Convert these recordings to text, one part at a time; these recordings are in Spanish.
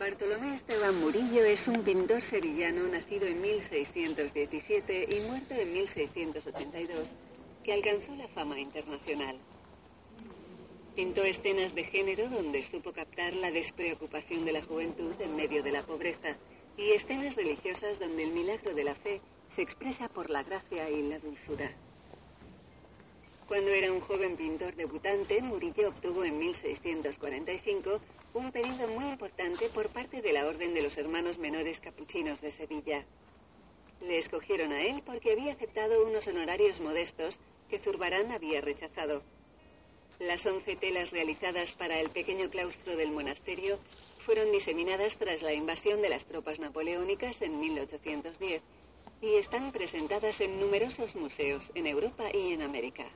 Bartolomé Esteban Murillo es un pintor sevillano nacido en 1617 y muerto en 1682, que alcanzó la fama internacional. Pintó escenas de género donde supo captar la despreocupación de la juventud en medio de la pobreza y escenas religiosas donde el milagro de la fe se expresa por la gracia y la dulzura. Cuando era un joven pintor debutante, Murillo obtuvo en 1645 un pedido muy importante por parte de la Orden de los Hermanos Menores Capuchinos de Sevilla. Le escogieron a él porque había aceptado unos honorarios modestos que Zurbarán había rechazado. Las once telas realizadas para el pequeño claustro del monasterio fueron diseminadas tras la invasión de las tropas napoleónicas en 1810 y están presentadas en numerosos museos en Europa y en América.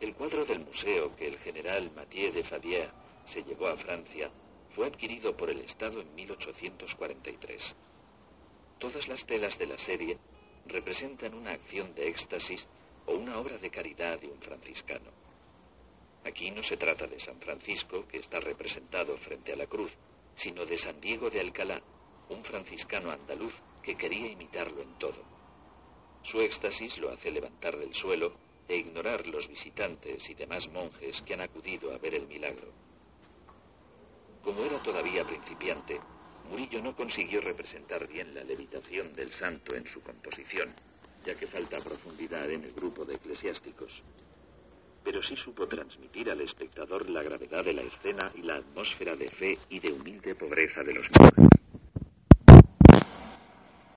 El cuadro del museo que el general Mathieu de Favier se llevó a Francia fue adquirido por el Estado en 1843. Todas las telas de la serie representan una acción de éxtasis o una obra de caridad de un franciscano. Aquí no se trata de San Francisco, que está representado frente a la cruz, sino de San Diego de Alcalá, un franciscano andaluz que quería imitarlo en todo. Su éxtasis lo hace levantar del suelo e ignorar los visitantes y demás monjes que han acudido a ver el milagro. Como era todavía principiante, Murillo no consiguió representar bien la levitación del santo en su composición, ya que falta profundidad en el grupo de eclesiásticos. Pero sí supo transmitir al espectador la gravedad de la escena y la atmósfera de fe y de humilde pobreza de los monjes.